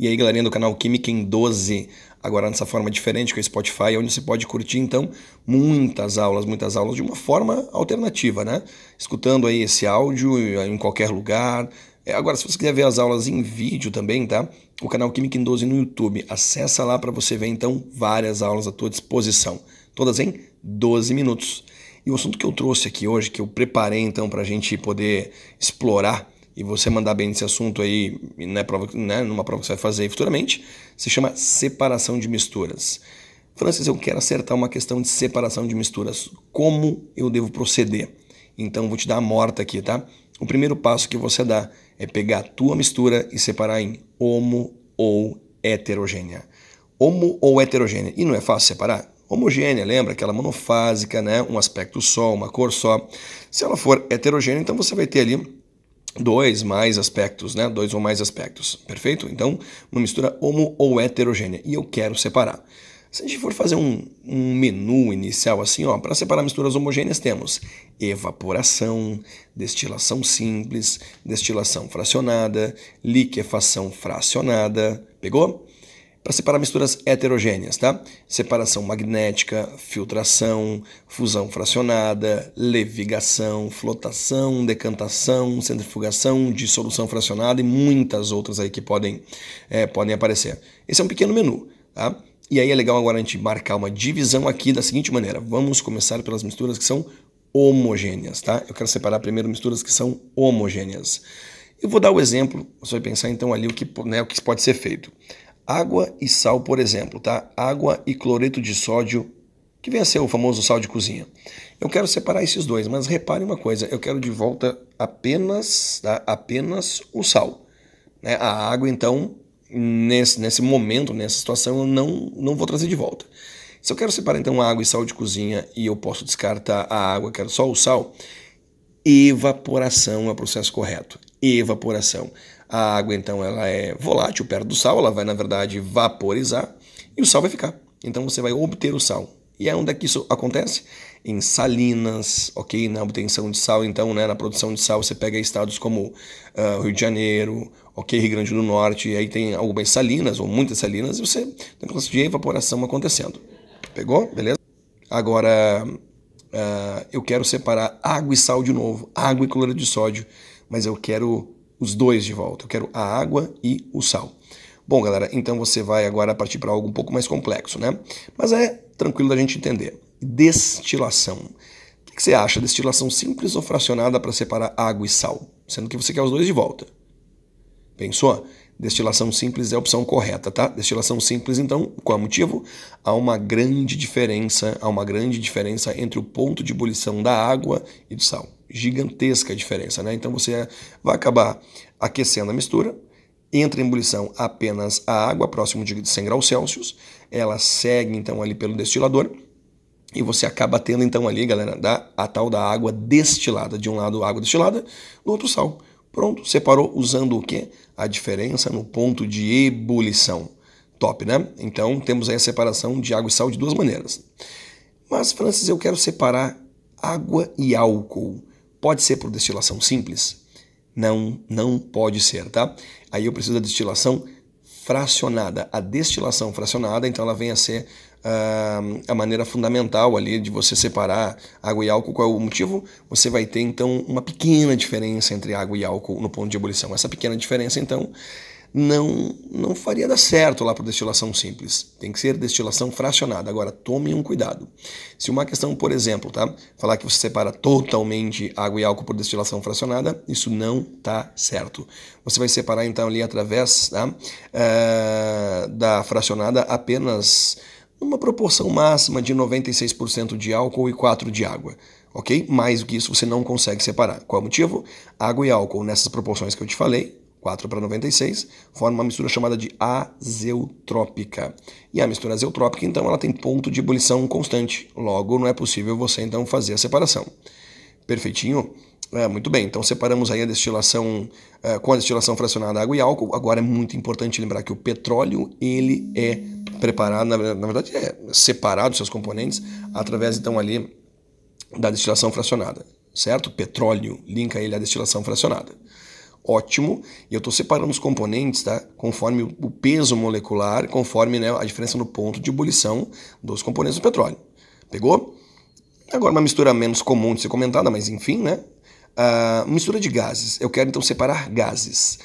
E aí, galerinha do canal Química em 12, agora nessa forma diferente com o Spotify, onde você pode curtir então muitas aulas, muitas aulas de uma forma alternativa, né? Escutando aí esse áudio em qualquer lugar. É, agora, se você quiser ver as aulas em vídeo também, tá? O canal Química em 12 no YouTube. Acessa lá para você ver então várias aulas à tua disposição. Todas em 12 minutos. E o assunto que eu trouxe aqui hoje, que eu preparei então para a gente poder explorar e você mandar bem nesse assunto aí, né, prova, né, numa prova que você vai fazer futuramente, se chama separação de misturas. Francis, eu quero acertar uma questão de separação de misturas. Como eu devo proceder? Então, vou te dar a morta aqui, tá? O primeiro passo que você dá é pegar a tua mistura e separar em homo ou heterogênea. Homo ou heterogênea. E não é fácil separar? Homogênea, lembra? Aquela monofásica, né? Um aspecto só, uma cor só. Se ela for heterogênea, então você vai ter ali dois mais aspectos, né? Dois ou mais aspectos, perfeito? Então, uma mistura homo ou heterogênea. E eu quero separar. Se a gente for fazer um, um menu inicial assim, ó, para separar misturas homogêneas temos evaporação, destilação simples, destilação fracionada, liquefação fracionada, pegou? Para separar misturas heterogêneas, tá? Separação magnética, filtração, fusão fracionada, levigação, flotação, decantação, centrifugação, dissolução fracionada e muitas outras aí que podem, é, podem aparecer. Esse é um pequeno menu, tá? E aí é legal agora a gente marcar uma divisão aqui da seguinte maneira. Vamos começar pelas misturas que são homogêneas, tá? Eu quero separar primeiro misturas que são homogêneas. Eu vou dar o exemplo, você vai pensar então ali o que, né, o que pode ser feito. Água e sal, por exemplo, tá? Água e cloreto de sódio, que vem a ser o famoso sal de cozinha. Eu quero separar esses dois, mas repare uma coisa, eu quero de volta apenas, tá? apenas o sal. Né? A água, então, nesse, nesse momento, nessa situação, eu não, não vou trazer de volta. Se eu quero separar então água e sal de cozinha e eu posso descartar a água, quero só o sal, evaporação é o processo correto. Evaporação. A água, então, ela é volátil perto do sal, ela vai, na verdade, vaporizar e o sal vai ficar. Então você vai obter o sal. E é onde é que isso acontece? Em salinas, ok? Na obtenção de sal, então, né, na produção de sal, você pega estados como uh, Rio de Janeiro, ok? Rio Grande do Norte, e aí tem algumas salinas, ou muitas salinas, e você tem um processo de evaporação acontecendo. Pegou? Beleza? Agora, uh, eu quero separar água e sal de novo, água e cloreto de sódio, mas eu quero os dois de volta. Eu quero a água e o sal. Bom, galera, então você vai agora partir para algo um pouco mais complexo, né? Mas é tranquilo da gente entender. Destilação. O que você acha? Destilação simples ou fracionada para separar água e sal? Sendo que você quer os dois de volta. Pensou? Destilação simples é a opção correta, tá? Destilação simples, então, qual é o motivo? Há uma grande diferença, há uma grande diferença entre o ponto de ebulição da água e do sal gigantesca a diferença, né? Então você vai acabar aquecendo a mistura, entra em ebulição apenas a água, próximo de 100 graus Celsius, ela segue então ali pelo destilador e você acaba tendo então ali, galera, da, a tal da água destilada. De um lado água destilada, do outro sal. Pronto, separou usando o quê? A diferença no ponto de ebulição. Top, né? Então temos aí a separação de água e sal de duas maneiras. Mas, Francis, eu quero separar água e álcool. Pode ser por destilação simples? Não, não pode ser, tá? Aí eu preciso da destilação fracionada. A destilação fracionada, então, ela vem a ser uh, a maneira fundamental ali de você separar água e álcool. Qual é o motivo? Você vai ter, então, uma pequena diferença entre água e álcool no ponto de ebulição. Essa pequena diferença, então, não, não faria dar certo lá para destilação simples. Tem que ser destilação fracionada. Agora, tome um cuidado. Se uma questão, por exemplo, tá, falar que você separa totalmente água e álcool por destilação fracionada, isso não tá certo. Você vai separar então ali através tá, uh, da fracionada apenas uma proporção máxima de 96% de álcool e 4 de água ok? Mais do que isso você não consegue separar. Qual é o motivo? Água e álcool nessas proporções que eu te falei 4 para 96, forma uma mistura chamada de azeutrópica. E a mistura azeutrópica, então, ela tem ponto de ebulição constante. Logo, não é possível você, então, fazer a separação. Perfeitinho? É, muito bem, então separamos aí a destilação é, com a destilação fracionada água e álcool. Agora é muito importante lembrar que o petróleo ele é preparado, na, na verdade é separado seus componentes através então ali da destilação fracionada, certo? Petróleo linka ele à destilação fracionada. Ótimo. E eu estou separando os componentes, tá? Conforme o peso molecular, conforme né, a diferença no ponto de ebulição dos componentes do petróleo. Pegou? Agora, uma mistura menos comum de ser comentada, mas enfim, né? Uh, mistura de gases. Eu quero então separar gases.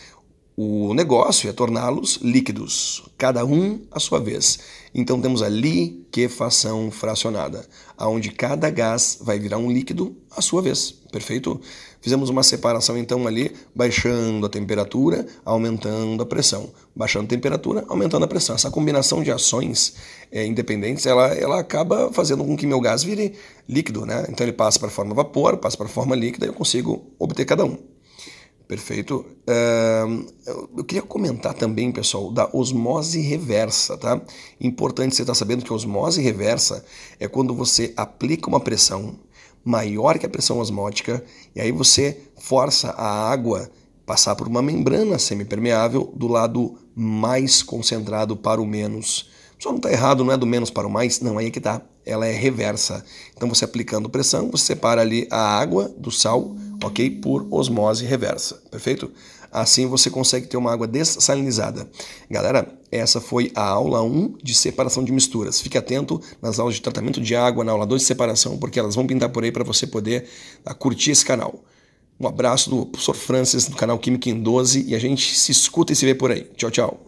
O negócio é torná-los líquidos, cada um à sua vez. Então temos a liquefação fracionada, aonde cada gás vai virar um líquido à sua vez. Perfeito? Fizemos uma separação então ali, baixando a temperatura, aumentando a pressão. Baixando a temperatura, aumentando a pressão. Essa combinação de ações é, independentes, ela, ela acaba fazendo com que meu gás vire líquido, né? Então ele passa para a forma vapor, passa para a forma líquida e eu consigo obter cada um. Perfeito. Eu queria comentar também, pessoal, da osmose reversa, tá? Importante você estar sabendo que a osmose reversa é quando você aplica uma pressão maior que a pressão osmótica e aí você força a água passar por uma membrana semipermeável do lado mais concentrado para o menos. Só não está errado, não é do menos para o mais, não, aí é que tá. Ela é reversa. Então você aplicando pressão, você separa ali a água do sal ok? Por osmose reversa, perfeito? Assim você consegue ter uma água dessalinizada. Galera, essa foi a aula 1 de separação de misturas. Fique atento nas aulas de tratamento de água, na aula 2 de separação, porque elas vão pintar por aí para você poder uh, curtir esse canal. Um abraço do professor Francis do canal Química em 12 e a gente se escuta e se vê por aí. Tchau, tchau.